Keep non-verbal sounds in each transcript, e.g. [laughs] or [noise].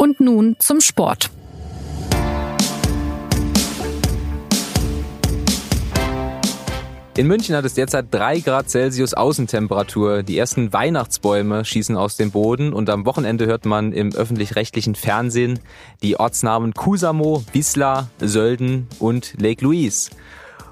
Und nun zum Sport. In München hat es derzeit drei Grad Celsius Außentemperatur. Die ersten Weihnachtsbäume schießen aus dem Boden und am Wochenende hört man im öffentlich-rechtlichen Fernsehen die Ortsnamen Kusamo, Wisla, Sölden und Lake Louise.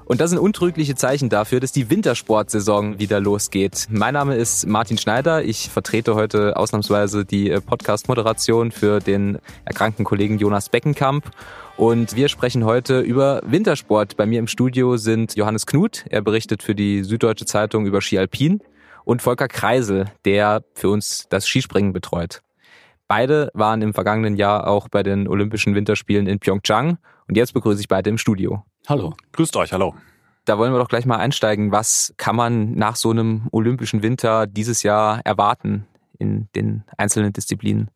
Und das sind untrügliche Zeichen dafür, dass die Wintersportsaison wieder losgeht. Mein Name ist Martin Schneider. Ich vertrete heute ausnahmsweise die Podcast-Moderation für den erkrankten Kollegen Jonas Beckenkamp. Und wir sprechen heute über Wintersport. Bei mir im Studio sind Johannes Knut. Er berichtet für die Süddeutsche Zeitung über Ski Alpin. Und Volker Kreisel, der für uns das Skispringen betreut. Beide waren im vergangenen Jahr auch bei den Olympischen Winterspielen in Pyeongchang. Und jetzt begrüße ich beide im Studio. Hallo. Grüßt euch, hallo. Da wollen wir doch gleich mal einsteigen. Was kann man nach so einem Olympischen Winter dieses Jahr erwarten in den einzelnen Disziplinen?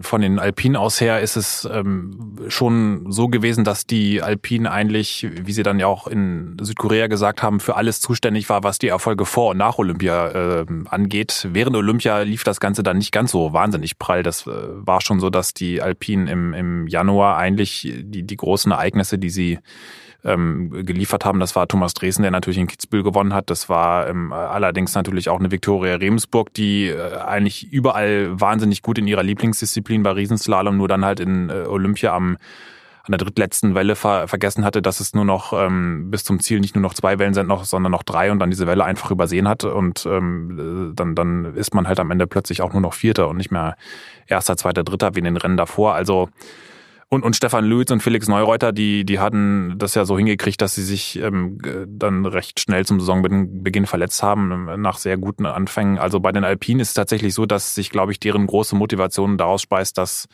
Von den Alpinen aus her ist es ähm, schon so gewesen, dass die Alpinen eigentlich, wie sie dann ja auch in Südkorea gesagt haben, für alles zuständig war, was die Erfolge vor und nach Olympia äh, angeht. Während Olympia lief das Ganze dann nicht ganz so wahnsinnig prall. Das äh, war schon so, dass die Alpinen im, im Januar eigentlich die, die großen Ereignisse, die sie ähm, geliefert haben. Das war Thomas Dresen, der natürlich in Kitzbühel gewonnen hat. Das war ähm, allerdings natürlich auch eine Viktoria Remsburg, die äh, eigentlich überall wahnsinnig gut in ihrer Lieblingsdisziplin bei Riesenslalom, nur dann halt in äh, Olympia am an der drittletzten Welle ver vergessen hatte, dass es nur noch ähm, bis zum Ziel nicht nur noch zwei Wellen sind, noch, sondern noch drei und dann diese Welle einfach übersehen hat und ähm, äh, dann, dann ist man halt am Ende plötzlich auch nur noch Vierter und nicht mehr Erster, Zweiter, Dritter wie in den Rennen davor. Also und, und Stefan Lüitz und Felix Neureuter, die, die hatten das ja so hingekriegt, dass sie sich ähm, dann recht schnell zum Saisonbeginn verletzt haben, ähm, nach sehr guten Anfängen. Also bei den Alpinen ist es tatsächlich so, dass sich, glaube ich, deren große Motivation daraus speist, dass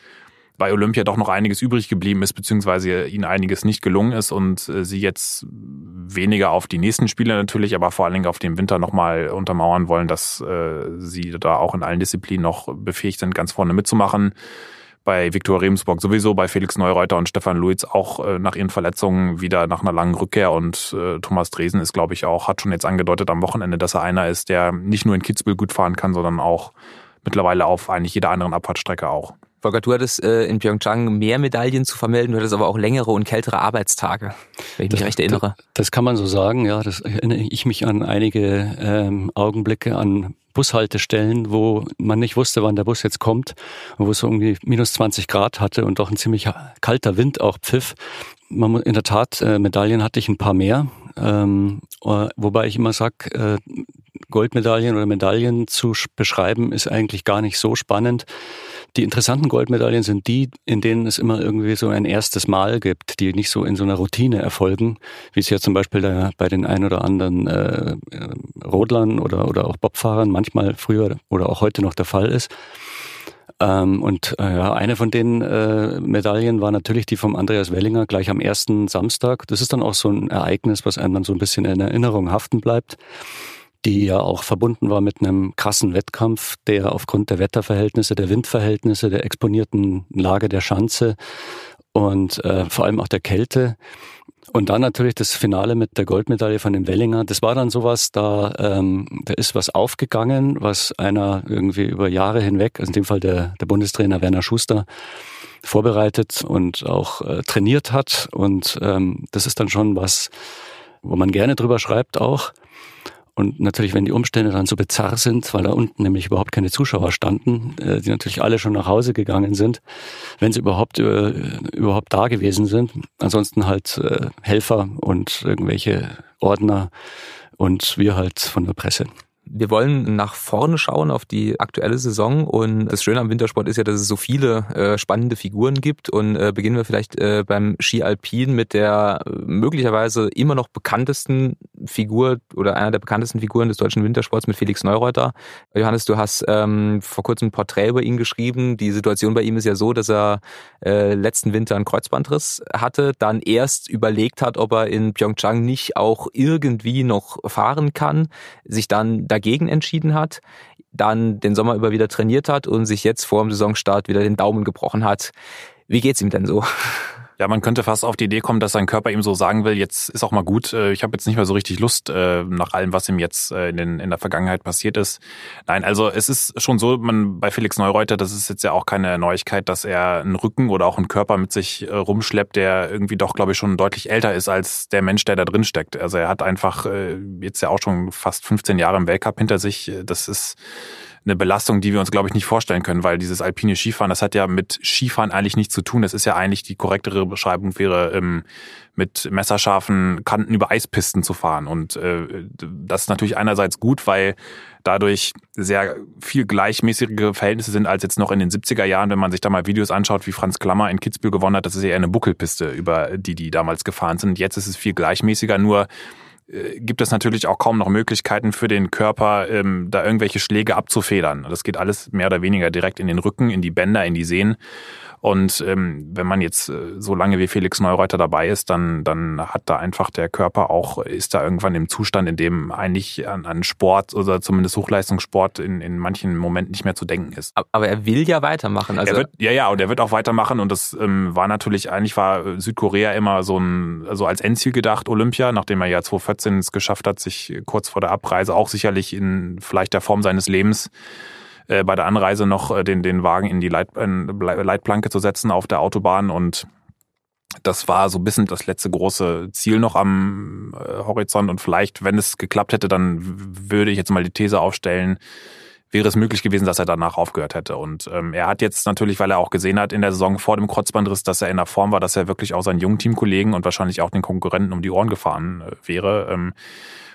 bei Olympia doch noch einiges übrig geblieben ist, beziehungsweise ihnen einiges nicht gelungen ist und äh, sie jetzt weniger auf die nächsten Spiele natürlich, aber vor allen Dingen auf den Winter nochmal untermauern wollen, dass äh, sie da auch in allen Disziplinen noch befähigt sind, ganz vorne mitzumachen bei Viktor Remsburg sowieso, bei Felix Neureuter und Stefan Luiz auch äh, nach ihren Verletzungen wieder nach einer langen Rückkehr und äh, Thomas Dresen ist, glaube ich, auch, hat schon jetzt angedeutet am Wochenende, dass er einer ist, der nicht nur in Kitzbühel gut fahren kann, sondern auch mittlerweile auf eigentlich jeder anderen Abfahrtstrecke auch. Volker, du hattest äh, in Pyeongchang mehr Medaillen zu vermelden, du hattest aber auch längere und kältere Arbeitstage, wenn ich das, mich recht erinnere. Das, das, kann man so sagen, ja. Das erinnere ich mich an einige ähm, Augenblicke an Bushaltestellen, wo man nicht wusste, wann der Bus jetzt kommt und wo es so irgendwie minus 20 Grad hatte und doch ein ziemlich kalter Wind auch pfiff. Man, in der Tat, äh, Medaillen hatte ich ein paar mehr, ähm, äh, wobei ich immer sag, äh, Goldmedaillen oder Medaillen zu beschreiben ist eigentlich gar nicht so spannend. Die interessanten Goldmedaillen sind die, in denen es immer irgendwie so ein erstes Mal gibt, die nicht so in so einer Routine erfolgen, wie es ja zum Beispiel da bei den ein oder anderen äh, Rodlern oder, oder auch Bobfahrern manchmal früher oder auch heute noch der Fall ist. Ähm, und äh, ja, eine von den äh, Medaillen war natürlich die vom Andreas Wellinger gleich am ersten Samstag. Das ist dann auch so ein Ereignis, was einem dann so ein bisschen in Erinnerung haften bleibt die ja auch verbunden war mit einem krassen Wettkampf, der aufgrund der Wetterverhältnisse, der Windverhältnisse, der exponierten Lage der Schanze und äh, vor allem auch der Kälte und dann natürlich das Finale mit der Goldmedaille von dem Wellinger. Das war dann sowas, da, ähm, da ist was aufgegangen, was einer irgendwie über Jahre hinweg, also in dem Fall der, der Bundestrainer Werner Schuster, vorbereitet und auch äh, trainiert hat. Und ähm, das ist dann schon was, wo man gerne drüber schreibt auch. Und natürlich, wenn die Umstände dann so bizarr sind, weil da unten nämlich überhaupt keine Zuschauer standen, äh, die natürlich alle schon nach Hause gegangen sind, wenn sie überhaupt äh, überhaupt da gewesen sind. Ansonsten halt äh, Helfer und irgendwelche Ordner und wir halt von der Presse. Wir wollen nach vorne schauen auf die aktuelle Saison und das Schöne am Wintersport ist ja, dass es so viele äh, spannende Figuren gibt und äh, beginnen wir vielleicht äh, beim Ski Alpin mit der äh, möglicherweise immer noch bekanntesten Figur oder einer der bekanntesten Figuren des deutschen Wintersports mit Felix Neureuter. Johannes, du hast ähm, vor kurzem ein Porträt über ihn geschrieben. Die Situation bei ihm ist ja so, dass er äh, letzten Winter einen Kreuzbandriss hatte, dann erst überlegt hat, ob er in Pyeongchang nicht auch irgendwie noch fahren kann, sich dann dagegen dagegen entschieden hat, dann den Sommer über wieder trainiert hat und sich jetzt vor dem Saisonstart wieder den Daumen gebrochen hat. Wie geht's ihm denn so? Ja, man könnte fast auf die Idee kommen, dass sein Körper ihm so sagen will, jetzt ist auch mal gut, äh, ich habe jetzt nicht mehr so richtig Lust äh, nach allem, was ihm jetzt äh, in, den, in der Vergangenheit passiert ist. Nein, also es ist schon so, man bei Felix Neureuter, das ist jetzt ja auch keine Neuigkeit, dass er einen Rücken oder auch einen Körper mit sich rumschleppt, der irgendwie doch, glaube ich, schon deutlich älter ist als der Mensch, der da drin steckt. Also er hat einfach jetzt ja auch schon fast 15 Jahre im Weltcup hinter sich. Das ist eine Belastung, die wir uns, glaube ich, nicht vorstellen können, weil dieses alpine Skifahren, das hat ja mit Skifahren eigentlich nichts zu tun. Das ist ja eigentlich die korrektere Beschreibung wäre, ähm, mit messerscharfen Kanten über Eispisten zu fahren. Und äh, das ist natürlich einerseits gut, weil dadurch sehr viel gleichmäßigere Verhältnisse sind als jetzt noch in den 70er Jahren, wenn man sich da mal Videos anschaut, wie Franz Klammer in Kitzbühel gewonnen hat. Das ist ja eher eine Buckelpiste, über die die damals gefahren sind. Jetzt ist es viel gleichmäßiger, nur gibt es natürlich auch kaum noch Möglichkeiten für den Körper, ähm, da irgendwelche Schläge abzufedern. Das geht alles mehr oder weniger direkt in den Rücken, in die Bänder, in die Sehnen. Und ähm, wenn man jetzt äh, so lange wie Felix Neureuter dabei ist, dann, dann hat da einfach der Körper auch, ist da irgendwann im Zustand, in dem eigentlich an, an Sport oder zumindest Hochleistungssport in, in manchen Momenten nicht mehr zu denken ist. Aber er will ja weitermachen. Also er wird, ja, ja, und er wird auch weitermachen. Und das ähm, war natürlich, eigentlich war Südkorea immer so ein, also als Endziel gedacht, Olympia, nachdem er ja 2014 es geschafft hat, sich kurz vor der Abreise auch sicherlich in vielleicht der Form seines Lebens äh, bei der Anreise noch äh, den, den Wagen in die Leit, äh, Leitplanke zu setzen auf der Autobahn. Und das war so ein bisschen das letzte große Ziel noch am äh, Horizont. Und vielleicht, wenn es geklappt hätte, dann würde ich jetzt mal die These aufstellen, wäre es möglich gewesen, dass er danach aufgehört hätte. Und ähm, er hat jetzt natürlich, weil er auch gesehen hat in der Saison vor dem Kreuzbandriss, dass er in der Form war, dass er wirklich auch seinen jungen Teamkollegen und wahrscheinlich auch den Konkurrenten um die Ohren gefahren äh, wäre. Ähm,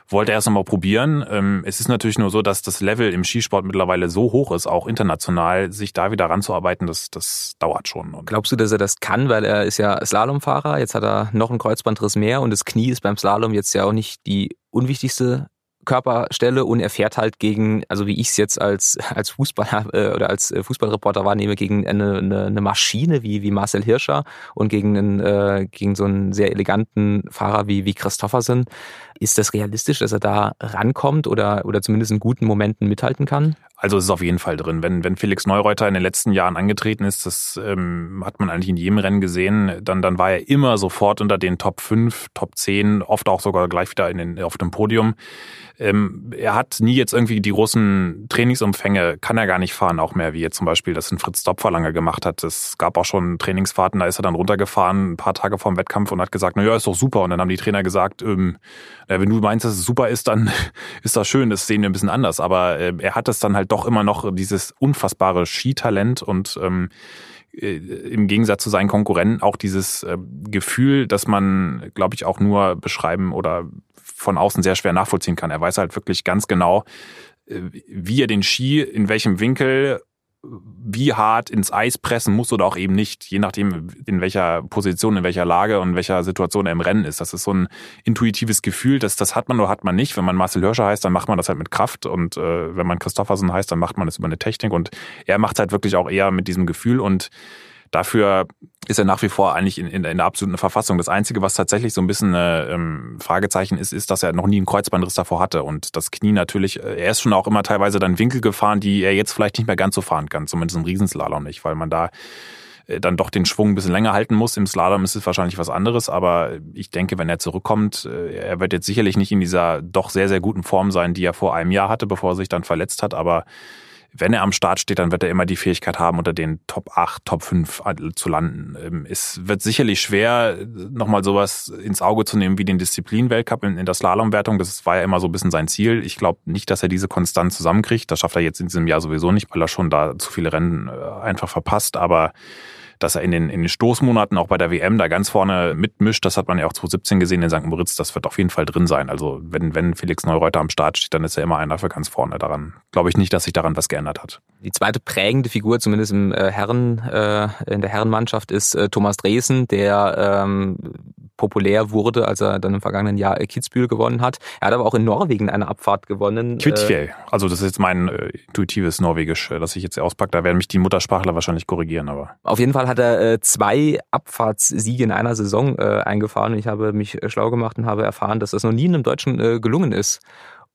wollte erst einmal probieren. Ähm, es ist natürlich nur so, dass das Level im Skisport mittlerweile so hoch ist, auch international, sich da wieder ranzuarbeiten, das, das dauert schon. Und Glaubst du, dass er das kann, weil er ist ja Slalomfahrer, jetzt hat er noch einen Kreuzbandriss mehr und das Knie ist beim Slalom jetzt ja auch nicht die unwichtigste Körperstelle und er fährt halt gegen, also wie ich es jetzt als, als Fußballer äh, oder als äh, Fußballreporter wahrnehme, gegen eine, eine, eine Maschine wie, wie Marcel Hirscher und gegen, einen, äh, gegen so einen sehr eleganten Fahrer wie, wie Christoffersen. Ist das realistisch, dass er da rankommt oder, oder zumindest in guten Momenten mithalten kann? Also es ist auf jeden Fall drin. Wenn, wenn Felix Neureuter in den letzten Jahren angetreten ist, das ähm, hat man eigentlich in jedem Rennen gesehen, dann, dann war er immer sofort unter den Top 5, Top 10, oft auch sogar gleich wieder in den, auf dem Podium. Ähm, er hat nie jetzt irgendwie die großen Trainingsumfänge, kann er gar nicht fahren, auch mehr, wie jetzt zum Beispiel das in Fritz Dopfer lange gemacht hat. Es gab auch schon Trainingsfahrten, da ist er dann runtergefahren, ein paar Tage vorm Wettkampf und hat gesagt, na ja, ist doch super. Und dann haben die Trainer gesagt, ähm, wenn du meinst, dass es super ist, dann [laughs] ist das schön, das sehen wir ein bisschen anders. Aber äh, er hat es dann halt doch immer noch dieses unfassbare Skitalent und ähm, äh, im Gegensatz zu seinen Konkurrenten auch dieses äh, Gefühl, dass man, glaube ich, auch nur beschreiben oder von außen sehr schwer nachvollziehen kann. Er weiß halt wirklich ganz genau, äh, wie er den Ski in welchem Winkel wie hart ins Eis pressen muss oder auch eben nicht, je nachdem, in welcher Position, in welcher Lage und in welcher Situation er im Rennen ist. Das ist so ein intuitives Gefühl, das, das hat man oder hat man nicht. Wenn man Marcel Hirscher heißt, dann macht man das halt mit Kraft und äh, wenn man Christoffersen heißt, dann macht man das über eine Technik und er macht halt wirklich auch eher mit diesem Gefühl und Dafür ist er nach wie vor eigentlich in, in, in, der absoluten Verfassung. Das Einzige, was tatsächlich so ein bisschen ein ähm, Fragezeichen ist, ist, dass er noch nie einen Kreuzbandriss davor hatte. Und das Knie natürlich, äh, er ist schon auch immer teilweise dann Winkel gefahren, die er jetzt vielleicht nicht mehr ganz so fahren kann, zumindest im Riesenslalom nicht, weil man da äh, dann doch den Schwung ein bisschen länger halten muss. Im Slalom ist es wahrscheinlich was anderes, aber ich denke, wenn er zurückkommt, äh, er wird jetzt sicherlich nicht in dieser doch sehr, sehr guten Form sein, die er vor einem Jahr hatte, bevor er sich dann verletzt hat, aber wenn er am Start steht, dann wird er immer die Fähigkeit haben, unter den Top 8, Top 5 zu landen. Ähm, es wird sicherlich schwer, nochmal sowas ins Auge zu nehmen wie den Disziplin-Weltcup in, der Slalomwertung. Das war ja immer so ein bisschen sein Ziel. Ich glaube nicht, dass er diese konstant zusammenkriegt. Das schafft er jetzt in diesem Jahr sowieso nicht, weil er schon da zu viele Rennen äh, einfach verpasst. Aber dass er in den, in den Stoßmonaten auch bei der WM da ganz vorne mitmischt. Das hat man ja auch 2017 gesehen in St. Moritz. Das wird auf jeden Fall drin sein. Also wenn, wenn Felix Neureuter am Start steht, dann ist er immer einer für ganz vorne. Daran glaube ich nicht, dass sich daran was geändert hat. Die zweite prägende Figur, zumindest im äh, Herren, äh, in der Herrenmannschaft, ist äh, Thomas Dresen, der ähm, populär wurde, als er dann im vergangenen Jahr Kitzbühel gewonnen hat. Er hat aber auch in Norwegen eine Abfahrt gewonnen. Kvitfjell. Also das ist jetzt mein äh, intuitives Norwegisch, äh, das ich jetzt auspacke. Da werden mich die Muttersprachler wahrscheinlich korrigieren. Aber Auf jeden Fall hat er äh, zwei Abfahrtssiege in einer Saison äh, eingefahren. Ich habe mich äh, schlau gemacht und habe erfahren, dass das noch nie einem Deutschen äh, gelungen ist.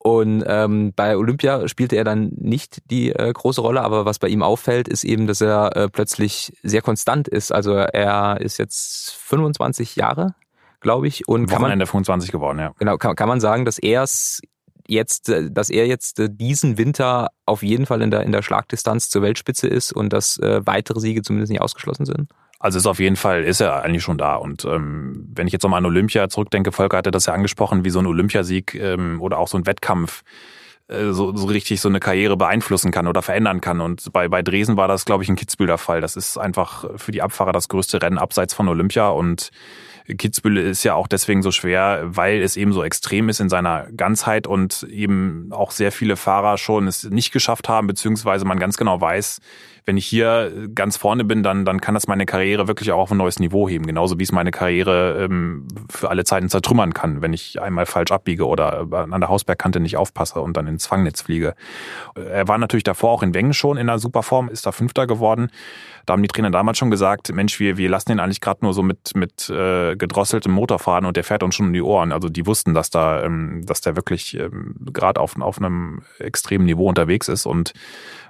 Und ähm, bei Olympia spielte er dann nicht die äh, große Rolle, aber was bei ihm auffällt, ist eben, dass er äh, plötzlich sehr konstant ist. Also er ist jetzt 25 Jahre, glaube ich. Und kann man 25 geworden, ja. Genau, kann, kann man sagen, dass er es jetzt, äh, dass er jetzt äh, diesen Winter auf jeden Fall in der, in der Schlagdistanz zur Weltspitze ist und dass äh, weitere Siege zumindest nicht ausgeschlossen sind? Also ist auf jeden Fall, ist er eigentlich schon da. Und ähm, wenn ich jetzt nochmal an Olympia zurückdenke, Volker hatte das ja angesprochen, wie so ein Olympiasieg ähm, oder auch so ein Wettkampf so, so richtig so eine Karriere beeinflussen kann oder verändern kann. Und bei, bei Dresden war das, glaube ich, ein Kitzbühel der Fall. Das ist einfach für die Abfahrer das größte Rennen abseits von Olympia und Kitzbühel ist ja auch deswegen so schwer, weil es eben so extrem ist in seiner Ganzheit und eben auch sehr viele Fahrer schon es nicht geschafft haben, beziehungsweise man ganz genau weiß, wenn ich hier ganz vorne bin, dann, dann kann das meine Karriere wirklich auch auf ein neues Niveau heben. Genauso wie es meine Karriere ähm, für alle Zeiten zertrümmern kann, wenn ich einmal falsch abbiege oder an der Hausbergkante nicht aufpasse und dann ins Fangnetz fliege. Er war natürlich davor auch in Wengen schon in einer super Form, ist da Fünfter geworden. Da haben die Trainer damals schon gesagt, Mensch, wir, wir lassen den eigentlich gerade nur so mit, mit äh, gedrosseltem Motor fahren und der fährt uns schon um die Ohren. Also die wussten, dass da, ähm, dass der wirklich ähm, gerade auf, auf einem extremen Niveau unterwegs ist und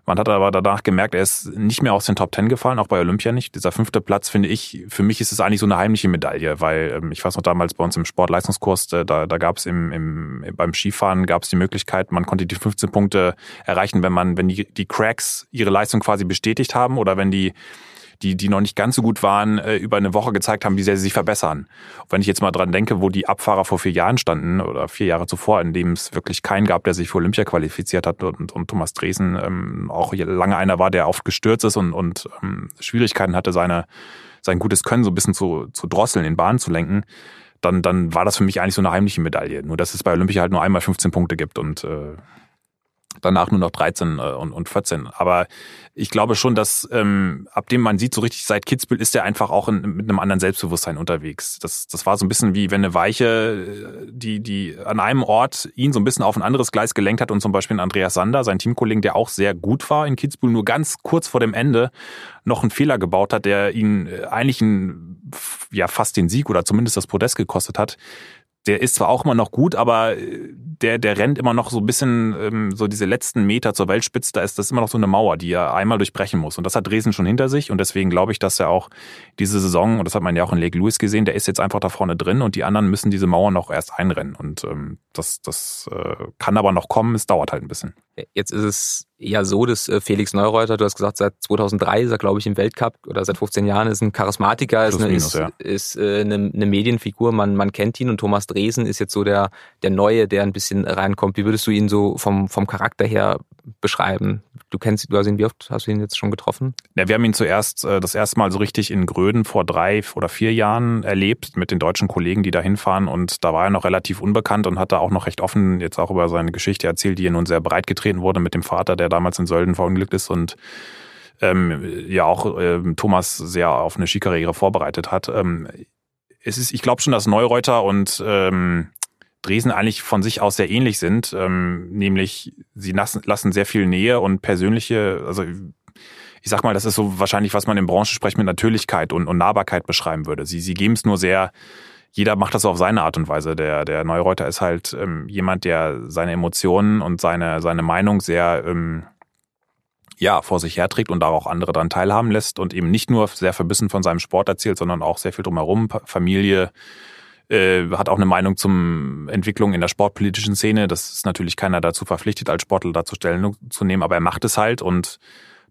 man hat aber danach gemerkt, er ist nicht mehr aus den Top Ten gefallen, auch bei Olympia nicht. Dieser fünfte Platz finde ich, für mich ist es eigentlich so eine heimliche Medaille, weil ähm, ich weiß noch damals bei uns im Sportleistungskurs, äh, da, da gab es im, im, beim Skifahren gab es die Möglichkeit, man konnte die 15 Punkte erreichen, wenn man, wenn die, die Cracks ihre Leistung quasi bestätigt haben oder wenn die die, die noch nicht ganz so gut waren, äh, über eine Woche gezeigt haben, wie sehr sie sich verbessern. Und wenn ich jetzt mal dran denke, wo die Abfahrer vor vier Jahren standen oder vier Jahre zuvor, in dem es wirklich keinen gab, der sich für Olympia qualifiziert hat und, und Thomas Dresen ähm, auch lange einer war, der oft gestürzt ist und, und ähm, Schwierigkeiten hatte, seine, sein gutes Können so ein bisschen zu, zu drosseln, in Bahn zu lenken, dann, dann war das für mich eigentlich so eine heimliche Medaille. Nur dass es bei Olympia halt nur einmal 15 Punkte gibt und äh, danach nur noch 13 äh, und, und 14. Aber ich glaube schon, dass ähm, ab dem man sieht, so richtig seit Kitzbühel ist er einfach auch in, mit einem anderen Selbstbewusstsein unterwegs. Das, das war so ein bisschen wie wenn eine Weiche, äh, die, die an einem Ort ihn so ein bisschen auf ein anderes Gleis gelenkt hat und zum Beispiel Andreas Sander, sein Teamkollegen, der auch sehr gut war in Kitzbühel, nur ganz kurz vor dem Ende noch einen Fehler gebaut hat, der ihn äh, eigentlich ein, ja fast den Sieg oder zumindest das Podest gekostet hat der ist zwar auch immer noch gut, aber äh, der, der rennt immer noch so ein bisschen ähm, so diese letzten Meter zur Weltspitze, da ist das immer noch so eine Mauer, die er einmal durchbrechen muss. Und das hat Dresden schon hinter sich und deswegen glaube ich, dass er auch diese Saison, und das hat man ja auch in Lake Lewis gesehen, der ist jetzt einfach da vorne drin und die anderen müssen diese Mauer noch erst einrennen. Und ähm, das, das äh, kann aber noch kommen, es dauert halt ein bisschen. Jetzt ist es ja so, dass äh, Felix Neureuter, du hast gesagt, seit 2003 ist er, glaube ich, im Weltcup oder seit 15 Jahren ist ein Charismatiker, ist, eine, minus, ist, ja. ist äh, eine, eine Medienfigur, man, man kennt ihn und Thomas Dresen ist jetzt so der, der Neue, der ein bisschen reinkommt. Wie würdest du ihn so vom, vom Charakter her beschreiben? Du kennst, du hast ihn, wie oft hast du ihn jetzt schon getroffen? Ja, wir haben ihn zuerst äh, das erste Mal so richtig in Gröden vor drei oder vier Jahren erlebt mit den deutschen Kollegen, die da hinfahren und da war er noch relativ unbekannt und hat da auch noch recht offen jetzt auch über seine Geschichte erzählt, die er nun sehr breit getreten wurde mit dem Vater, der damals in Sölden verunglückt ist und ähm, ja auch ähm, Thomas sehr auf eine Skikarriere vorbereitet hat. Ähm, es ist, ich glaube schon, dass Neureuter und ähm, Dresden eigentlich von sich aus sehr ähnlich sind, ähm, nämlich sie lassen, lassen sehr viel Nähe und persönliche, also ich sag mal, das ist so wahrscheinlich, was man im Branchensprech mit Natürlichkeit und, und Nahbarkeit beschreiben würde. Sie, sie geben es nur sehr, jeder macht das auf seine Art und Weise. Der, der Neureuter ist halt ähm, jemand, der seine Emotionen und seine, seine Meinung sehr ähm, ja, vor sich herträgt und da auch andere daran teilhaben lässt und eben nicht nur sehr verbissen von seinem Sport erzählt, sondern auch sehr viel drumherum, Familie, äh, hat auch eine Meinung zum Entwicklung in der sportpolitischen Szene. Das ist natürlich keiner dazu verpflichtet, als Sportler dazu Stellung zu nehmen, aber er macht es halt und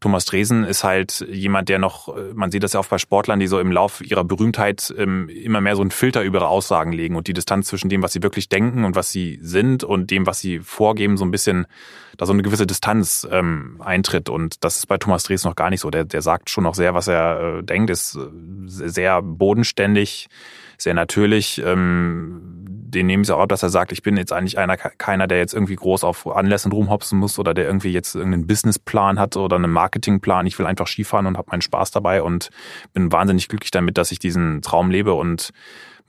Thomas Dresen ist halt jemand, der noch, äh, man sieht das ja oft bei Sportlern, die so im Lauf ihrer Berühmtheit ähm, immer mehr so einen Filter über ihre Aussagen legen und die Distanz zwischen dem, was sie wirklich denken und was sie sind und dem, was sie vorgeben, so ein bisschen, da so eine gewisse Distanz ähm, eintritt. Und das ist bei Thomas Dresen noch gar nicht so. Der, der sagt schon noch sehr, was er äh, denkt, ist äh, sehr bodenständig, sehr natürlich. Ähm, den nehmen sie auch ab, dass er sagt, ich bin jetzt eigentlich einer, keiner, der jetzt irgendwie groß auf Anlässen rumhopsen muss oder der irgendwie jetzt irgendeinen Businessplan hat oder einen Marketingplan. Ich will einfach Skifahren und habe meinen Spaß dabei und bin wahnsinnig glücklich damit, dass ich diesen Traum lebe und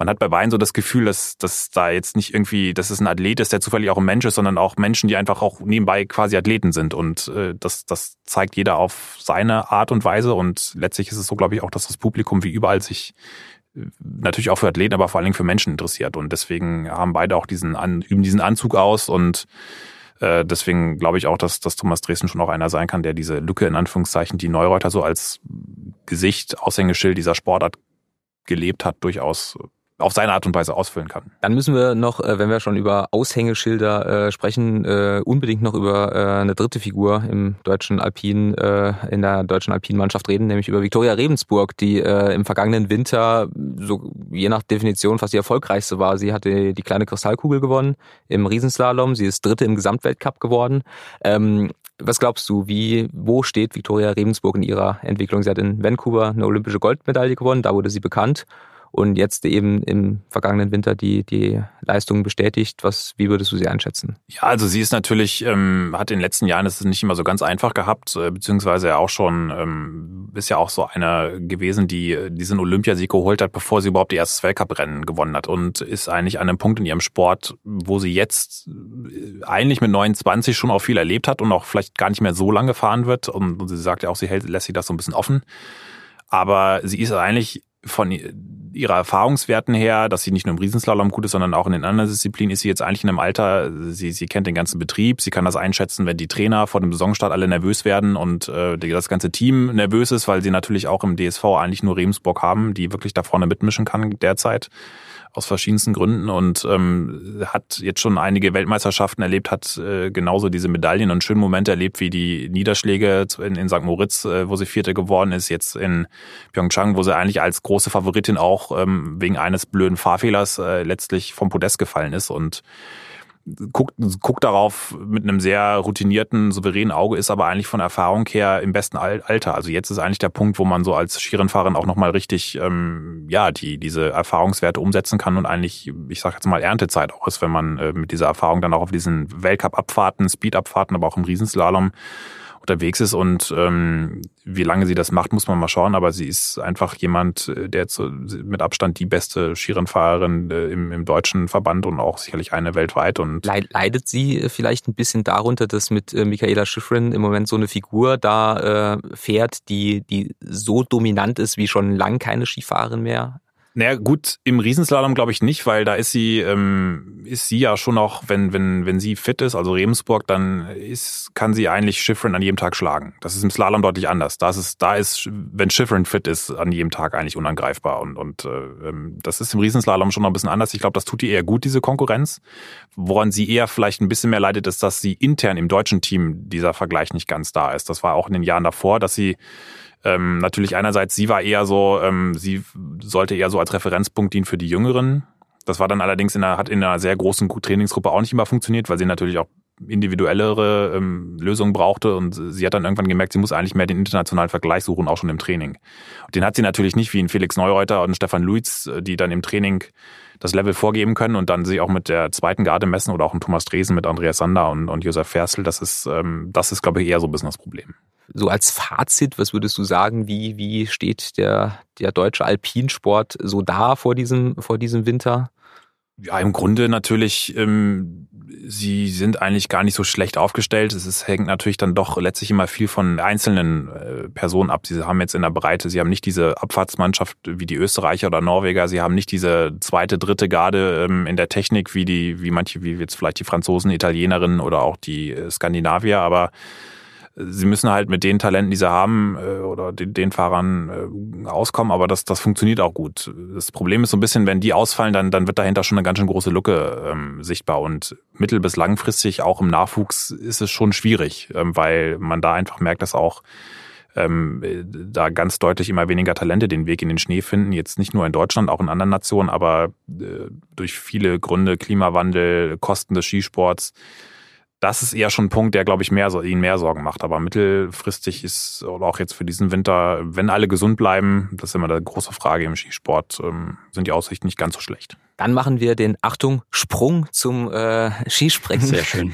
man hat bei Wein so das Gefühl, dass, dass da jetzt nicht irgendwie, dass es ein Athlet ist, der zufällig auch ein Mensch ist, sondern auch Menschen, die einfach auch nebenbei quasi Athleten sind. Und äh, das, das zeigt jeder auf seine Art und Weise. Und letztlich ist es so, glaube ich, auch, dass das Publikum wie überall sich natürlich auch für Athleten, aber vor allen Dingen für Menschen interessiert. Und deswegen haben beide auch diesen, üben diesen Anzug aus und äh, deswegen glaube ich auch, dass, dass Thomas Dresden schon auch einer sein kann, der diese Lücke in Anführungszeichen, die Neureuter so als Gesicht, Aushängeschild dieser Sportart gelebt hat, durchaus auf seine Art und Weise ausfüllen kann. Dann müssen wir noch, äh, wenn wir schon über Aushängeschilder äh, sprechen, äh, unbedingt noch über eine dritte Figur im deutschen Alpin, in der deutschen Alpinmannschaft reden, nämlich über Viktoria Rebensburg, die im vergangenen Winter so je nach Definition fast die erfolgreichste war. Sie hatte die kleine Kristallkugel gewonnen im Riesenslalom, sie ist Dritte im Gesamtweltcup geworden. Ähm, was glaubst du, wie, wo steht Viktoria Rebensburg in ihrer Entwicklung? Sie hat in Vancouver eine olympische Goldmedaille gewonnen, da wurde sie bekannt und jetzt eben im vergangenen Winter die, die Leistungen bestätigt. Was, wie würdest du sie einschätzen? Ja, also sie ist natürlich, ähm, hat in den letzten Jahren es nicht immer so ganz einfach gehabt, äh, beziehungsweise auch schon, ähm, ist ja auch so einer gewesen, die diesen Olympiasieg geholt hat, bevor sie überhaupt die erste Weltcuprennen gewonnen hat und ist eigentlich an einem Punkt in ihrem Sport, wo sie jetzt äh, eigentlich mit 29 schon auch viel erlebt hat und auch vielleicht gar nicht mehr so lange fahren wird. Und, und sie sagt ja auch, sie hält, lässt sich das so ein bisschen offen. Aber sie ist eigentlich von ihrer Erfahrungswerten her, dass sie nicht nur im Riesenslalom gut ist, sondern auch in den anderen Disziplinen, ist sie jetzt eigentlich in einem Alter, sie, sie kennt den ganzen Betrieb, sie kann das einschätzen, wenn die Trainer vor dem Saisonstart alle nervös werden und äh, das ganze Team nervös ist, weil sie natürlich auch im DSV eigentlich nur Remsburg haben, die wirklich da vorne mitmischen kann derzeit aus verschiedensten Gründen und ähm, hat jetzt schon einige Weltmeisterschaften erlebt, hat äh, genauso diese Medaillen und schönen Momente erlebt wie die Niederschläge in, in St. Moritz, äh, wo sie Vierte geworden ist, jetzt in Pyeongchang, wo sie eigentlich als große Favoritin auch ähm, wegen eines blöden Fahrfehlers äh, letztlich vom Podest gefallen ist und guckt, guckt darauf mit einem sehr routinierten, souveränen Auge, ist aber eigentlich von Erfahrung her im besten Alter. Also jetzt ist eigentlich der Punkt, wo man so als Skirennfahrerin auch nochmal richtig, ähm, ja, die, diese Erfahrungswerte umsetzen kann und eigentlich, ich sag jetzt mal, Erntezeit auch ist, wenn man äh, mit dieser Erfahrung dann auch auf diesen Weltcup-Abfahrten, Speed-Abfahrten, aber auch im Riesenslalom unterwegs ist und ähm, wie lange sie das macht, muss man mal schauen. Aber sie ist einfach jemand, äh, der zu, mit Abstand die beste Skirennfahrerin äh, im, im deutschen Verband und auch sicherlich eine weltweit. Und leidet sie äh, vielleicht ein bisschen darunter, dass mit äh, Michaela Schifrin im Moment so eine Figur da äh, fährt, die die so dominant ist wie schon lang keine Skifahrerin mehr? Naja, gut, im Riesenslalom glaube ich nicht, weil da ist sie, ähm, ist sie ja schon noch, wenn, wenn, wenn sie fit ist, also Rebensburg, dann ist, kann sie eigentlich Schifrin an jedem Tag schlagen. Das ist im Slalom deutlich anders. Da ist, da ist, wenn Schifrin fit ist, an jedem Tag eigentlich unangreifbar. Und, und äh, ähm, das ist im Riesenslalom schon noch ein bisschen anders. Ich glaube, das tut ihr eher gut, diese Konkurrenz. Woran sie eher vielleicht ein bisschen mehr leidet, ist, dass sie intern im deutschen Team dieser Vergleich nicht ganz da ist. Das war auch in den Jahren davor, dass sie ähm, natürlich einerseits, sie war eher so, ähm, sie sollte eher so als Referenzpunkt dienen für die Jüngeren. Das war dann allerdings in einer, hat in einer sehr großen Trainingsgruppe auch nicht immer funktioniert, weil sie natürlich auch individuellere ähm, Lösungen brauchte und sie hat dann irgendwann gemerkt, sie muss eigentlich mehr den internationalen Vergleich suchen, auch schon im Training. Und den hat sie natürlich nicht wie ein Felix Neureuter und Stefan Luiz, die dann im Training das Level vorgeben können und dann sich auch mit der zweiten Garde messen oder auch ein Thomas Dresen mit Andreas Sander und, und Josef Ferstl. Das ist, ähm, das ist, glaube ich, eher so ein bisschen das Problem so als Fazit, was würdest du sagen, wie, wie steht der, der deutsche Alpinsport so da vor diesem, vor diesem Winter? Ja, im Grunde natürlich, ähm, sie sind eigentlich gar nicht so schlecht aufgestellt. Es ist, hängt natürlich dann doch letztlich immer viel von einzelnen äh, Personen ab. Sie haben jetzt in der Breite, sie haben nicht diese Abfahrtsmannschaft wie die Österreicher oder Norweger, sie haben nicht diese zweite, dritte Garde ähm, in der Technik wie die, wie manche, wie jetzt vielleicht die Franzosen, Italienerinnen oder auch die äh, Skandinavier, aber sie müssen halt mit den Talenten, die sie haben äh, oder den, den Fahrern äh, auskommen, aber das, das funktioniert auch gut. Das Problem ist so ein bisschen, wenn die ausfallen, dann, dann wird dahinter schon eine ganz schön große Lücke ähm, sichtbar und mittel- bis langfristig auch im Nachwuchs ist es schon schwierig, ähm, weil man da einfach merkt, dass auch ähm, da ganz deutlich immer weniger Talente den Weg in den Schnee finden. Jetzt nicht nur in Deutschland, auch in anderen Nationen, aber äh, durch viele Gründe, Klimawandel, Kosten des Skisports, das ist eher schon ein Punkt, der, glaube ich, mehr, ihnen mehr Sorgen macht. Aber mittelfristig ist, oder auch jetzt für diesen Winter, wenn alle gesund bleiben, das ist immer die große Frage im Skisport, ähm, sind die Aussichten nicht ganz so schlecht. Dann machen wir den, Achtung, Sprung zum äh, Skispringen. Sehr schön.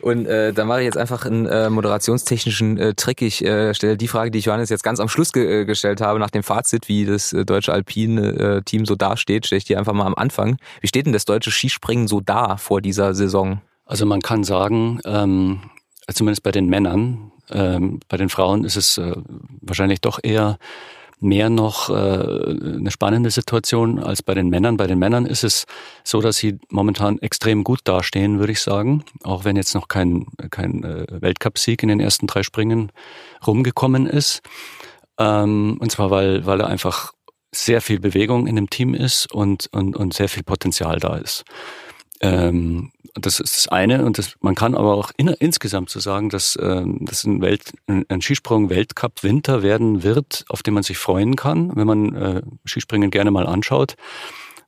Und äh, da mache ich jetzt einfach einen äh, moderationstechnischen äh, Trick. Ich äh, stelle die Frage, die ich Johannes jetzt ganz am Schluss ge äh, gestellt habe, nach dem Fazit, wie das äh, deutsche Alpine-Team so dasteht, stelle ich dir einfach mal am Anfang. Wie steht denn das deutsche Skispringen so da vor dieser Saison? Also man kann sagen, ähm, zumindest bei den Männern, ähm, bei den Frauen ist es äh, wahrscheinlich doch eher mehr noch äh, eine spannende Situation als bei den Männern. Bei den Männern ist es so, dass sie momentan extrem gut dastehen, würde ich sagen. Auch wenn jetzt noch kein, kein äh, Weltcupsieg in den ersten drei Springen rumgekommen ist. Ähm, und zwar, weil, weil er einfach sehr viel Bewegung in dem Team ist und, und, und sehr viel Potenzial da ist. Ähm, das ist das eine. Und das, man kann aber auch in, insgesamt so sagen, dass ähm, das ein, Welt, ein Skisprung Weltcup Winter werden wird, auf den man sich freuen kann, wenn man äh, Skispringen gerne mal anschaut,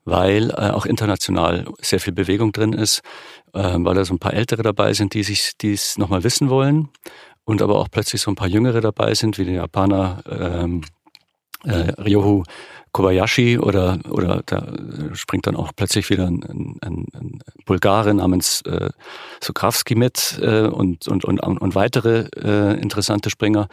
weil äh, auch international sehr viel Bewegung drin ist, äh, weil da so ein paar Ältere dabei sind, die sich dies nochmal wissen wollen. Und aber auch plötzlich so ein paar Jüngere dabei sind, wie der Japaner ähm, äh, Ryohu Kobayashi oder, oder da springt dann auch plötzlich wieder ein, ein, ein Bulgare namens äh, Sokrawski mit äh, und, und, und, und weitere äh, interessante Springer.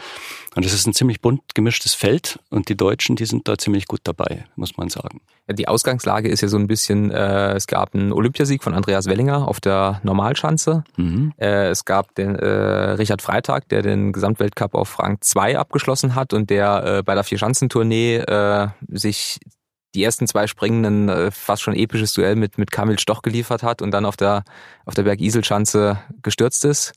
Und es ist ein ziemlich bunt gemischtes Feld und die Deutschen, die sind da ziemlich gut dabei, muss man sagen. Die Ausgangslage ist ja so ein bisschen, äh, es gab einen Olympiasieg von Andreas Wellinger auf der Normalschanze. Mhm. Äh, es gab den äh, Richard Freitag, der den Gesamtweltcup auf Rang 2 abgeschlossen hat und der äh, bei der Vierschanzentournee äh, sich die ersten zwei Springen ein äh, fast schon episches Duell mit, mit Kamil Stoch geliefert hat und dann auf der, auf der Berg-Isel-Schanze gestürzt ist.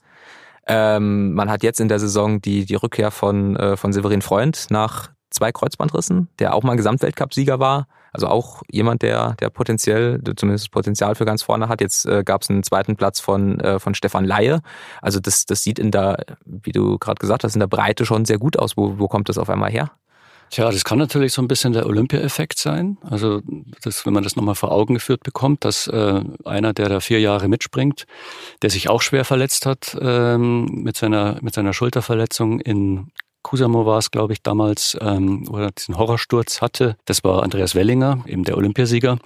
Ähm, man hat jetzt in der Saison die, die Rückkehr von, äh, von Severin Freund nach zwei Kreuzbandrissen, der auch mal Gesamtweltcup-Sieger war. Also auch jemand, der, der potenziell, zumindest Potenzial für ganz vorne hat. Jetzt äh, gab es einen zweiten Platz von, äh, von Stefan Laie. Also das, das sieht in der, wie du gerade gesagt hast, in der Breite schon sehr gut aus. Wo, wo kommt das auf einmal her? Tja, das kann natürlich so ein bisschen der Olympia-Effekt sein. Also, das, wenn man das nochmal vor Augen geführt bekommt, dass äh, einer, der da vier Jahre mitspringt, der sich auch schwer verletzt hat ähm, mit, seiner, mit seiner Schulterverletzung in Kusamo war es, glaube ich, damals, ähm, wo er diesen Horrorsturz hatte. Das war Andreas Wellinger, eben der Olympiasieger.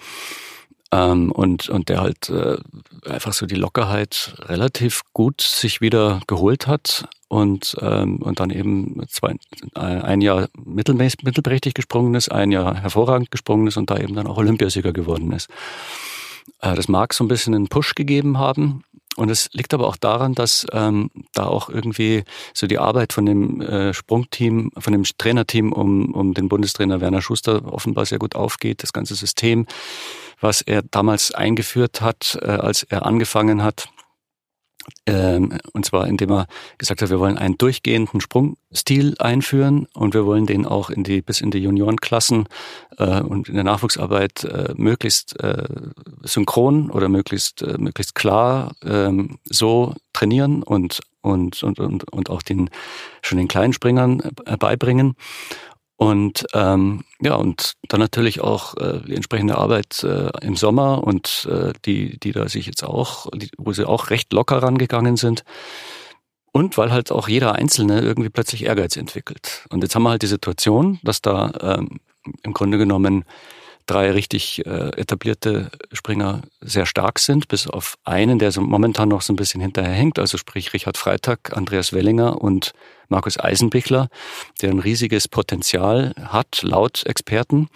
Ähm, und, und der halt äh, einfach so die Lockerheit relativ gut sich wieder geholt hat und, ähm, und dann eben zwei, ein Jahr mittelmäßig, mittelprächtig gesprungen ist, ein Jahr hervorragend gesprungen ist und da eben dann auch Olympiasieger geworden ist. Äh, das mag so ein bisschen einen Push gegeben haben. Und es liegt aber auch daran, dass ähm, da auch irgendwie so die Arbeit von dem äh, Sprungteam, von dem Trainerteam um, um den Bundestrainer Werner Schuster offenbar sehr gut aufgeht. Das ganze System, was er damals eingeführt hat, äh, als er angefangen hat, ähm, und zwar indem er gesagt hat, wir wollen einen durchgehenden Sprungstil einführen und wir wollen den auch in die, bis in die Juniorenklassen äh, und in der Nachwuchsarbeit äh, möglichst äh, synchron oder möglichst, äh, möglichst klar ähm, so trainieren und, und, und, und, und auch den, schon den kleinen Springern äh, beibringen. Und ähm, ja, und dann natürlich auch äh, die entsprechende Arbeit äh, im Sommer und äh, die, die da sich jetzt auch, die, wo sie auch recht locker rangegangen sind. Und weil halt auch jeder Einzelne irgendwie plötzlich Ehrgeiz entwickelt. Und jetzt haben wir halt die Situation, dass da ähm, im Grunde genommen drei richtig äh, etablierte Springer sehr stark sind, bis auf einen, der so momentan noch so ein bisschen hinterherhängt, also sprich Richard Freitag, Andreas Wellinger und Markus Eisenbichler, der ein riesiges Potenzial hat, laut Experten,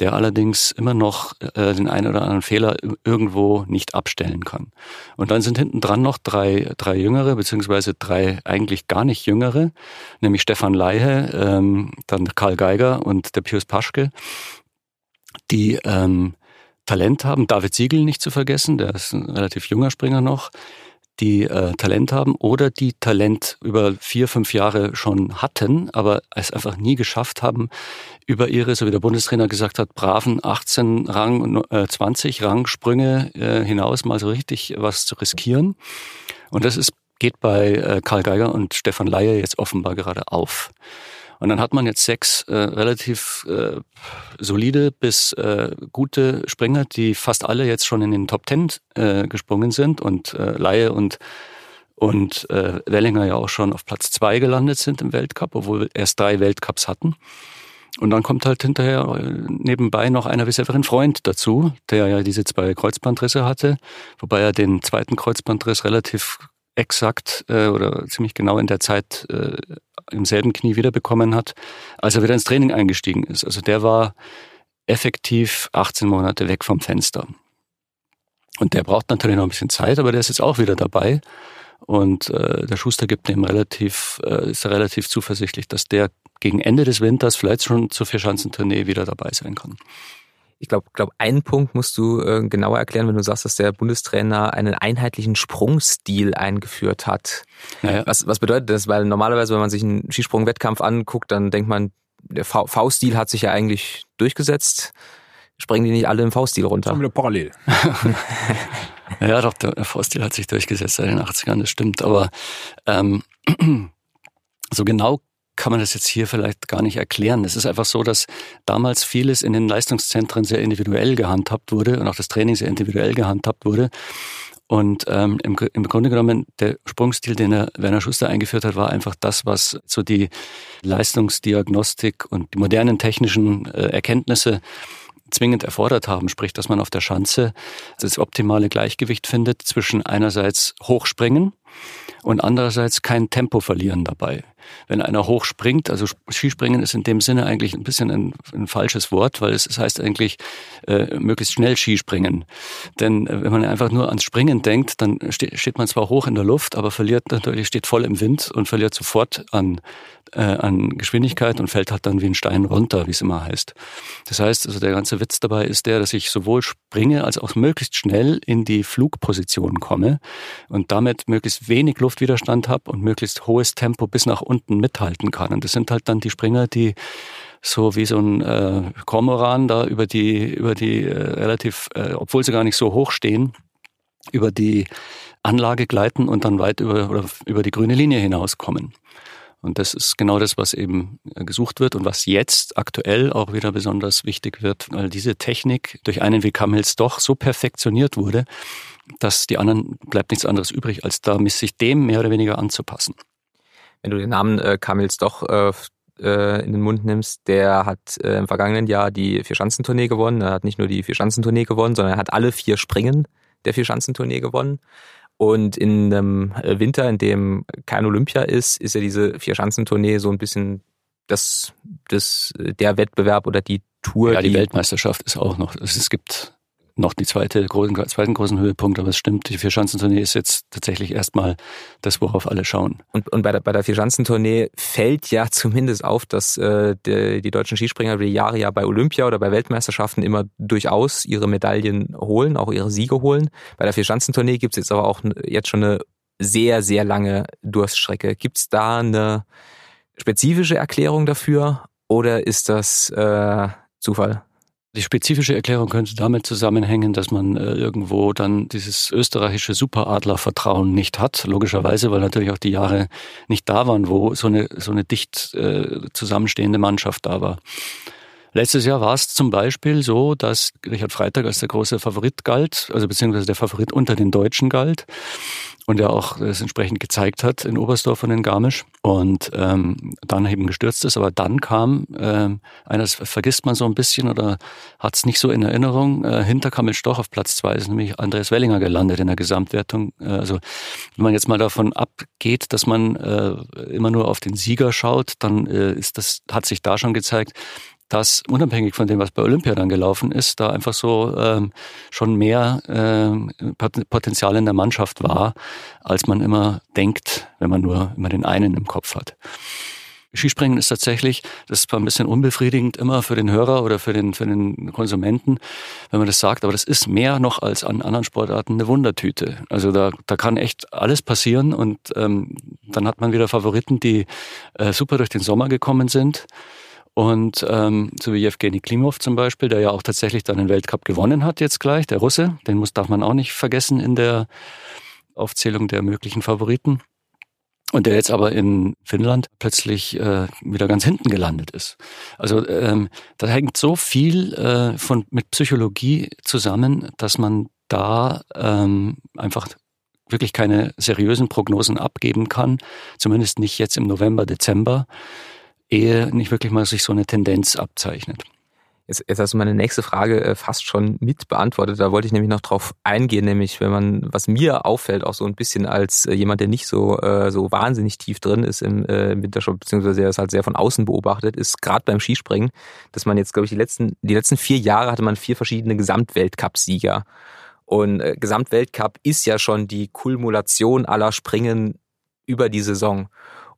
der allerdings immer noch äh, den einen oder anderen Fehler irgendwo nicht abstellen kann. Und dann sind hinten dran noch drei, drei Jüngere, beziehungsweise drei eigentlich gar nicht Jüngere, nämlich Stefan Leihe, ähm, dann Karl Geiger und der Pius Paschke, die ähm, Talent haben. David Siegel nicht zu vergessen, der ist ein relativ junger Springer noch, die äh, Talent haben oder die Talent über vier, fünf Jahre schon hatten, aber es einfach nie geschafft haben, über ihre, so wie der Bundestrainer gesagt hat, braven 18 Rang, äh, 20 Rangsprünge äh, hinaus mal so richtig was zu riskieren. Und das ist, geht bei äh, Karl Geiger und Stefan Leier jetzt offenbar gerade auf. Und dann hat man jetzt sechs äh, relativ äh, solide bis äh, gute Springer, die fast alle jetzt schon in den Top Ten äh, gesprungen sind und äh, Laie und und äh, Wellinger ja auch schon auf Platz zwei gelandet sind im Weltcup, obwohl wir erst drei Weltcups hatten. Und dann kommt halt hinterher äh, nebenbei noch einer wie Severin Freund dazu, der ja diese zwei Kreuzbandrisse hatte, wobei er den zweiten Kreuzbandriss relativ exakt äh, oder ziemlich genau in der Zeit äh, im selben Knie wiederbekommen hat, als er wieder ins Training eingestiegen ist. Also der war effektiv 18 Monate weg vom Fenster. Und der braucht natürlich noch ein bisschen Zeit, aber der ist jetzt auch wieder dabei. Und äh, der Schuster gibt dem relativ, äh, ist relativ zuversichtlich, dass der gegen Ende des Winters vielleicht schon zur Vierschanzentournee wieder dabei sein kann. Ich glaube, glaub, einen Punkt musst du äh, genauer erklären, wenn du sagst, dass der Bundestrainer einen einheitlichen Sprungstil eingeführt hat. Naja. Was, was bedeutet das? Weil normalerweise, wenn man sich einen Skisprungwettkampf anguckt, dann denkt man, der V-Stil hat sich ja eigentlich durchgesetzt. Springen die nicht alle im V-Stil runter? Schon wieder parallel. [laughs] ja, doch, der V-Stil hat sich durchgesetzt seit den 80ern, das stimmt. Aber ähm, [clears throat] so genau kann man das jetzt hier vielleicht gar nicht erklären. Es ist einfach so, dass damals vieles in den Leistungszentren sehr individuell gehandhabt wurde und auch das Training sehr individuell gehandhabt wurde. Und ähm, im, im Grunde genommen, der Sprungstil, den der Werner Schuster eingeführt hat, war einfach das, was so die Leistungsdiagnostik und die modernen technischen äh, Erkenntnisse zwingend erfordert haben, sprich, dass man auf der Schanze das optimale Gleichgewicht findet zwischen einerseits Hochspringen und andererseits kein Tempo verlieren dabei wenn einer hoch springt, also Skispringen ist in dem Sinne eigentlich ein bisschen ein, ein falsches Wort, weil es, es heißt eigentlich äh, möglichst schnell Skispringen. Denn äh, wenn man einfach nur ans Springen denkt, dann ste steht man zwar hoch in der Luft, aber verliert natürlich, steht voll im Wind und verliert sofort an, äh, an Geschwindigkeit und fällt halt dann wie ein Stein runter, wie es immer heißt. Das heißt, also der ganze Witz dabei ist der, dass ich sowohl springe als auch möglichst schnell in die Flugposition komme und damit möglichst wenig Luftwiderstand habe und möglichst hohes Tempo bis nach unten unten mithalten kann. Und das sind halt dann die Springer, die so wie so ein äh, Kormoran da über die, über die äh, relativ, äh, obwohl sie gar nicht so hoch stehen, über die Anlage gleiten und dann weit über, oder über die grüne Linie hinauskommen. Und das ist genau das, was eben äh, gesucht wird und was jetzt aktuell auch wieder besonders wichtig wird, weil diese Technik durch einen wie Kamels doch so perfektioniert wurde, dass die anderen bleibt nichts anderes übrig, als da sich dem mehr oder weniger anzupassen wenn du den Namen äh, Kamils doch äh, äh, in den Mund nimmst, der hat äh, im vergangenen Jahr die Vierschanzentournee gewonnen. Er hat nicht nur die Vierschanzentournee gewonnen, sondern er hat alle vier Springen der Vierschanzentournee gewonnen. Und in einem äh, Winter, in dem kein Olympia ist, ist ja diese Vierschanzentournee so ein bisschen das, das, der Wettbewerb oder die Tour. Ja, die, die Weltmeisterschaft ist auch noch. Es gibt noch die zweite großen, zweiten großen Höhepunkt, aber es stimmt, die Vierschanzentournee ist jetzt tatsächlich erstmal das, worauf alle schauen. Und, und bei der, bei der Vierschanzentournee fällt ja [laughs] zumindest auf, dass äh, die, die deutschen Skispringer über die Jahre ja bei Olympia oder bei Weltmeisterschaften immer durchaus ihre Medaillen holen, auch ihre Siege holen. Bei der Vierschanzentournee gibt es jetzt aber auch jetzt schon eine sehr, sehr lange Durststrecke. Gibt es da eine spezifische Erklärung dafür oder ist das äh, Zufall? Die spezifische Erklärung könnte damit zusammenhängen, dass man äh, irgendwo dann dieses österreichische Superadlervertrauen nicht hat, logischerweise, weil natürlich auch die Jahre nicht da waren, wo so eine, so eine dicht äh, zusammenstehende Mannschaft da war. Letztes Jahr war es zum Beispiel so, dass Richard Freitag als der große Favorit galt, also beziehungsweise der Favorit unter den Deutschen galt und er auch das entsprechend gezeigt hat in Oberstdorf und in Garmisch und ähm, dann eben gestürzt ist. Aber dann kam, ähm, eines vergisst man so ein bisschen oder hat es nicht so in Erinnerung, äh, hinter Kamil Stoch auf Platz zwei ist nämlich Andreas Wellinger gelandet in der Gesamtwertung. Äh, also wenn man jetzt mal davon abgeht, dass man äh, immer nur auf den Sieger schaut, dann äh, ist das, hat sich da schon gezeigt, dass unabhängig von dem, was bei Olympia dann gelaufen ist, da einfach so ähm, schon mehr ähm, Potenzial in der Mannschaft war, als man immer denkt, wenn man nur immer den einen im Kopf hat. Skispringen ist tatsächlich, das ist zwar ein bisschen unbefriedigend immer für den Hörer oder für den, für den Konsumenten, wenn man das sagt, aber das ist mehr noch als an anderen Sportarten eine Wundertüte. Also da, da kann echt alles passieren und ähm, dann hat man wieder Favoriten, die äh, super durch den Sommer gekommen sind und ähm, so wie Evgeny Klimov zum Beispiel, der ja auch tatsächlich dann den Weltcup gewonnen hat jetzt gleich, der Russe, den muss, darf man auch nicht vergessen in der Aufzählung der möglichen Favoriten. Und der jetzt aber in Finnland plötzlich äh, wieder ganz hinten gelandet ist. Also ähm, da hängt so viel äh, von mit Psychologie zusammen, dass man da ähm, einfach wirklich keine seriösen Prognosen abgeben kann, zumindest nicht jetzt im November, Dezember ehe nicht wirklich mal sich so eine Tendenz abzeichnet. Jetzt, jetzt hast du meine nächste Frage äh, fast schon mit beantwortet. Da wollte ich nämlich noch drauf eingehen, nämlich wenn man, was mir auffällt, auch so ein bisschen als äh, jemand, der nicht so äh, so wahnsinnig tief drin ist im, im Wintersport, beziehungsweise der es halt sehr von außen beobachtet, ist gerade beim Skispringen, dass man jetzt, glaube ich, die letzten die letzten vier Jahre hatte man vier verschiedene Gesamtweltcup-Sieger. Und Gesamtweltcup ist ja schon die Kulmulation aller Springen über die Saison.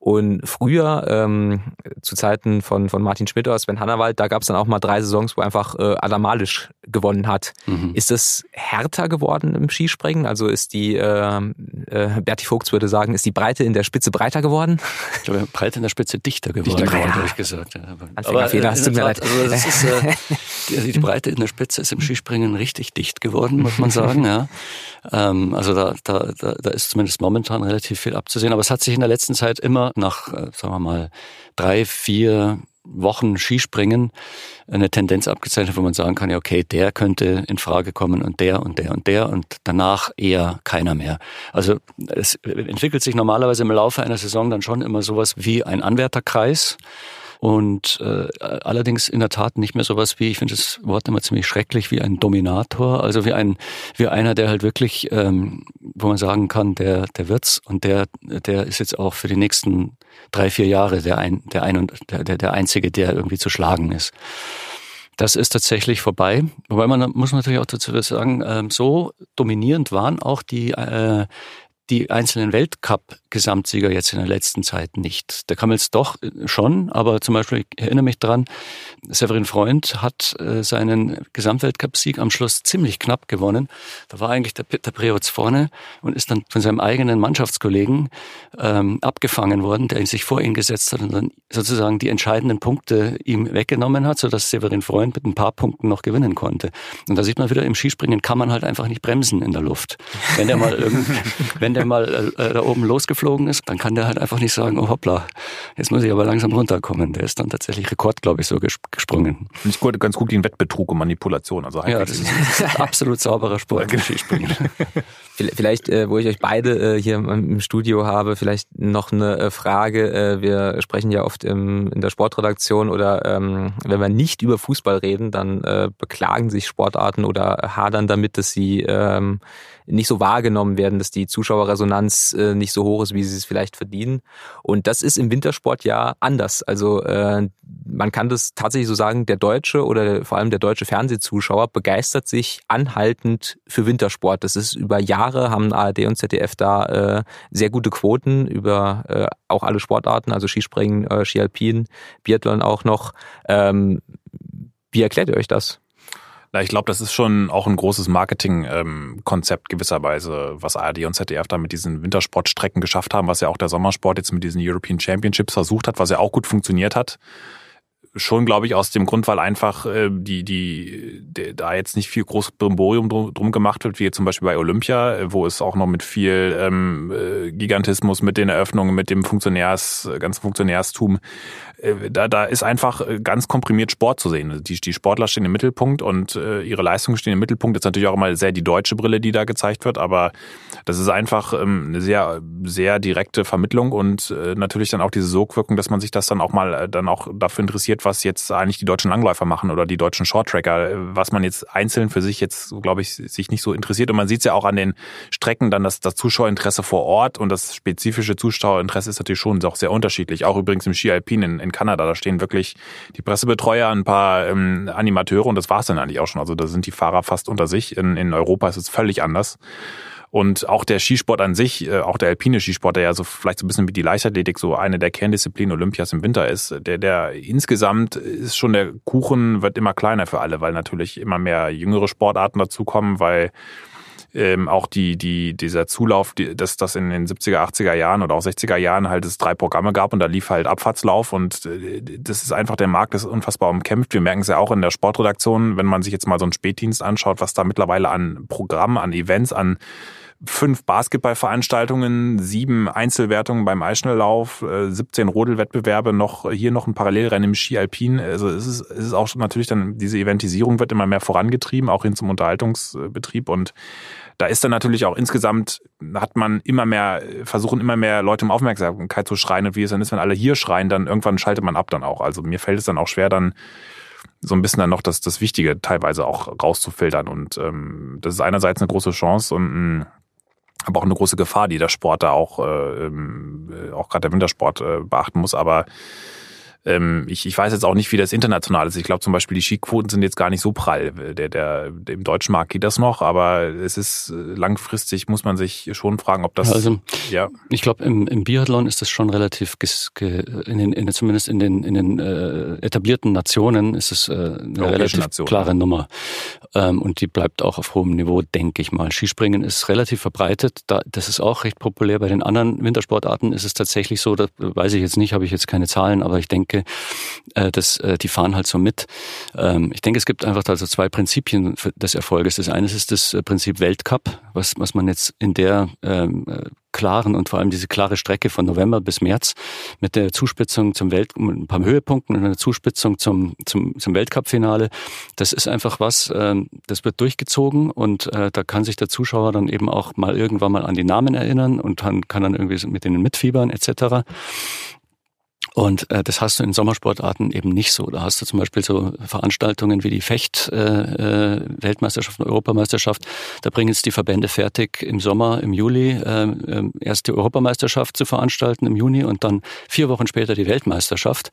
Und früher, ähm, zu Zeiten von, von Martin Schmidt oder Sven Hannawald, da gab es dann auch mal drei Saisons, wo einfach äh, Adam Malisch gewonnen hat. Mhm. Ist das härter geworden im Skispringen? Also ist die, äh, äh, Berti Vogts würde sagen, ist die Breite in der Spitze breiter geworden? Ich glaube, Breite in der Spitze dichter geworden, dichter, ja. habe ich gesagt. Ja, aber, Anfängerfehler, es tut mir leid. Also das ist, äh, [laughs] die, die Breite in der Spitze ist im Skispringen richtig dicht geworden, muss man sagen. Ja. Ähm, also da, da, da, da ist zumindest momentan relativ viel abzusehen. Aber es hat sich in der letzten Zeit immer nach, äh, sagen wir mal, drei, vier Wochen Skispringen eine Tendenz abgezeichnet, wo man sagen kann, ja, okay, der könnte in Frage kommen und der und der und der und danach eher keiner mehr. Also es entwickelt sich normalerweise im Laufe einer Saison dann schon immer sowas wie ein Anwärterkreis und äh, allerdings in der Tat nicht mehr sowas wie, ich finde das Wort immer ziemlich schrecklich, wie ein Dominator, also wie ein wie einer, der halt wirklich, ähm, wo man sagen kann, der der wird's und der der ist jetzt auch für die nächsten drei vier Jahre der ein der ein und der der, einzige, der irgendwie zu schlagen ist. Das ist tatsächlich vorbei. Wobei man muss natürlich auch dazu sagen, ähm, so dominierend waren auch die äh, die einzelnen Weltcup-Gesamtsieger jetzt in der letzten Zeit nicht. Der Kamels doch äh, schon, aber zum Beispiel, ich erinnere mich dran, Severin Freund hat äh, seinen Gesamtweltcup-Sieg am Schluss ziemlich knapp gewonnen. Da war eigentlich der Peter Preotz vorne und ist dann von seinem eigenen Mannschaftskollegen ähm, abgefangen worden, der sich vor ihn gesetzt hat und dann sozusagen die entscheidenden Punkte ihm weggenommen hat, sodass Severin Freund mit ein paar Punkten noch gewinnen konnte. Und da sieht man wieder, im Skispringen kann man halt einfach nicht bremsen in der Luft. Wenn der mal [laughs] wenn der mal äh, da oben losgeflogen ist, dann kann der halt einfach nicht sagen, oh hoppla, jetzt muss ich aber langsam runterkommen. Der ist dann tatsächlich Rekord, glaube ich, so gesprungen. Finde ich gut, ganz gut den Wettbetrug und Manipulation. Also ja, das ist, das ist absolut sauberer Sport, Skispringen. [laughs] Vielleicht, äh, wo ich euch beide äh, hier im Studio habe, vielleicht noch eine äh, Frage. Äh, wir sprechen ja oft im, in der Sportredaktion oder ähm, wenn wir nicht über Fußball reden, dann äh, beklagen sich Sportarten oder hadern damit, dass sie ähm, nicht so wahrgenommen werden, dass die Zuschauerresonanz äh, nicht so hoch ist, wie sie es vielleicht verdienen. Und das ist im Wintersport ja anders. Also äh, man kann das tatsächlich so sagen, der deutsche oder vor allem der deutsche Fernsehzuschauer begeistert sich anhaltend für Wintersport. Das ist über Jahre haben ARD und ZDF da äh, sehr gute Quoten über äh, auch alle Sportarten, also Skispringen, äh, Skialpin, Biathlon auch noch. Ähm, wie erklärt ihr euch das? Na, ich glaube, das ist schon auch ein großes Marketingkonzept gewisserweise, was ARD und ZDF da mit diesen Wintersportstrecken geschafft haben, was ja auch der Sommersport jetzt mit diesen European Championships versucht hat, was ja auch gut funktioniert hat schon, glaube ich, aus dem Grund, weil einfach äh, die, die, die, da jetzt nicht viel groß Brimborium drum, drum gemacht wird, wie zum Beispiel bei Olympia, wo es auch noch mit viel ähm, äh, Gigantismus, mit den Eröffnungen, mit dem Funktionärs, ganzen Funktionärstum, äh, da, da ist einfach äh, ganz komprimiert Sport zu sehen. Die, die Sportler stehen im Mittelpunkt und äh, ihre Leistungen stehen im Mittelpunkt. Das ist natürlich auch immer sehr die deutsche Brille, die da gezeigt wird, aber das ist einfach ähm, eine sehr, sehr direkte Vermittlung und äh, natürlich dann auch diese Sogwirkung, dass man sich das dann auch mal äh, dann auch dafür interessiert, was jetzt eigentlich die deutschen Langläufer machen oder die deutschen Shorttracker, was man jetzt einzeln für sich jetzt, glaube ich, sich nicht so interessiert. Und man sieht es ja auch an den Strecken dann, dass das Zuschauerinteresse vor Ort und das spezifische Zuschauerinteresse ist natürlich schon auch sehr unterschiedlich. Auch übrigens im Ski Alpin in, in Kanada, da stehen wirklich die Pressebetreuer, ein paar ähm, Animateure und das war es dann eigentlich auch schon. Also da sind die Fahrer fast unter sich. In, in Europa ist es völlig anders. Und auch der Skisport an sich, äh, auch der alpine Skisport, der ja so vielleicht so ein bisschen wie die Leichtathletik so eine der Kerndisziplinen Olympias im Winter ist, der, der insgesamt ist schon der Kuchen wird immer kleiner für alle, weil natürlich immer mehr jüngere Sportarten dazukommen, weil ähm, auch die, die, dieser Zulauf, die, dass das in den 70er, 80er Jahren oder auch 60er Jahren halt es drei Programme gab und da lief halt Abfahrtslauf und äh, das ist einfach der Markt, das ist unfassbar umkämpft. Wir merken es ja auch in der Sportredaktion, wenn man sich jetzt mal so einen Spätdienst anschaut, was da mittlerweile an Programmen, an Events, an fünf Basketballveranstaltungen, sieben Einzelwertungen beim Eisschnelllauf, 17 äh, Rodelwettbewerbe, noch hier noch ein Parallelrennen im Ski Alpin. Also es ist, es ist auch natürlich dann, diese Eventisierung wird immer mehr vorangetrieben, auch hin zum Unterhaltungsbetrieb und da ist dann natürlich auch insgesamt, hat man immer mehr, versuchen immer mehr Leute um Aufmerksamkeit zu schreien und wie es dann ist, wenn alle hier schreien, dann irgendwann schaltet man ab dann auch. Also mir fällt es dann auch schwer, dann so ein bisschen dann noch das, das Wichtige teilweise auch rauszufiltern. Und ähm, das ist einerseits eine große Chance und ein aber auch eine große Gefahr, die der Sport da auch, äh, ähm, auch gerade der Wintersport äh, beachten muss. Aber Ähm, ich, ich weiß jetzt auch nicht, wie das international ist. Ich glaube zum Beispiel, die Skiquoten sind jetzt gar nicht so prall. Der, der, Im deutschen Markt geht das noch, aber es ist äh, langfristig, muss man sich schon fragen, ob das. Also, ja. Ich glaube, im, im Biathlon ist das schon relativ, in den, in, zumindest in den, in den äh, etablierten Nationen ist es äh, eine relativ Nation, klare. Nummer. Ähm, und die bleibt auch auf hohem Niveau, denke ich mal. Skispringen ist relativ verbreitet. Da, das ist auch recht populär. Bei den anderen Wintersportarten ist es tatsächlich so, das weiß ich jetzt nicht, habe ich jetzt keine Zahlen, aber ich denke, äh, dass, äh, die fahren halt so mit. Ähm, ich denke, es gibt einfach also zwei Prinzipien des Erfolges. Das eine ist das äh, Prinzip Weltcup, was, was man jetzt in der ähm, äh, klaren und vor allem diese klare Strecke von November bis März mit der Zuspitzung zum Welt, ein paar Höhepunkten und einer Zuspitzung zum, zum, zum Weltcup-Finale. Das ist einfach was, äh, das wird durchgezogen und äh, da kann sich der Zuschauer dann eben auch mal irgendwann mal an die Namen erinnern und kann, kann dann irgendwie mit denen mitfiebern etc. Und äh, das hast du in Sommersportarten eben nicht so. Da hast du zum Beispiel so Veranstaltungen wie die Fecht-Weltmeisterschaft äh, äh und Europameisterschaft. Da bringen es die Verbände fertig, im Sommer, im Juli äh, äh, erst die Europameisterschaft zu veranstalten im Juni und dann vier Wochen später die Weltmeisterschaft.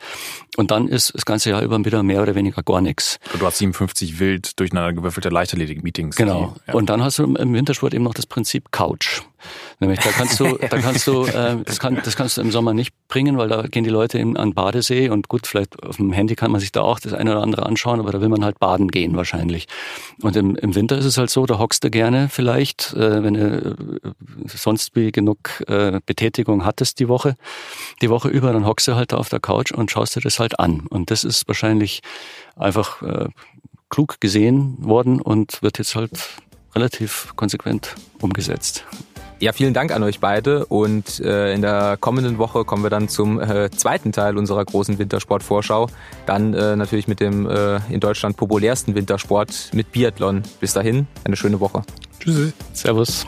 Und dann ist das ganze Jahr über wieder mehr oder weniger gar nichts. Du hast 57 wild durcheinander gewürfelte Leichtathletik-Meetings. Genau. Die, ja. Und dann hast du im Wintersport eben noch das Prinzip Couch. Nämlich da kannst du, [laughs] da kannst du, äh, das, kann, das kannst du im Sommer nicht bringen, weil da gehen die Leute in, an Badesee und gut, vielleicht auf dem Handy kann man sich da auch das eine oder andere anschauen, aber da will man halt baden gehen wahrscheinlich. Und im, im Winter ist es halt so, da hockst du gerne vielleicht, äh, wenn du äh, sonst wie genug äh, Betätigung hattest die Woche, die Woche über, dann hockst du halt da auf der Couch und schaust dir das halt an. Und das ist wahrscheinlich einfach äh, klug gesehen worden und wird jetzt halt relativ konsequent umgesetzt. Ja, vielen Dank an euch beide und äh, in der kommenden Woche kommen wir dann zum äh, zweiten Teil unserer großen Wintersportvorschau. Dann äh, natürlich mit dem äh, in Deutschland populärsten Wintersport mit Biathlon. Bis dahin, eine schöne Woche. Tschüss. Servus.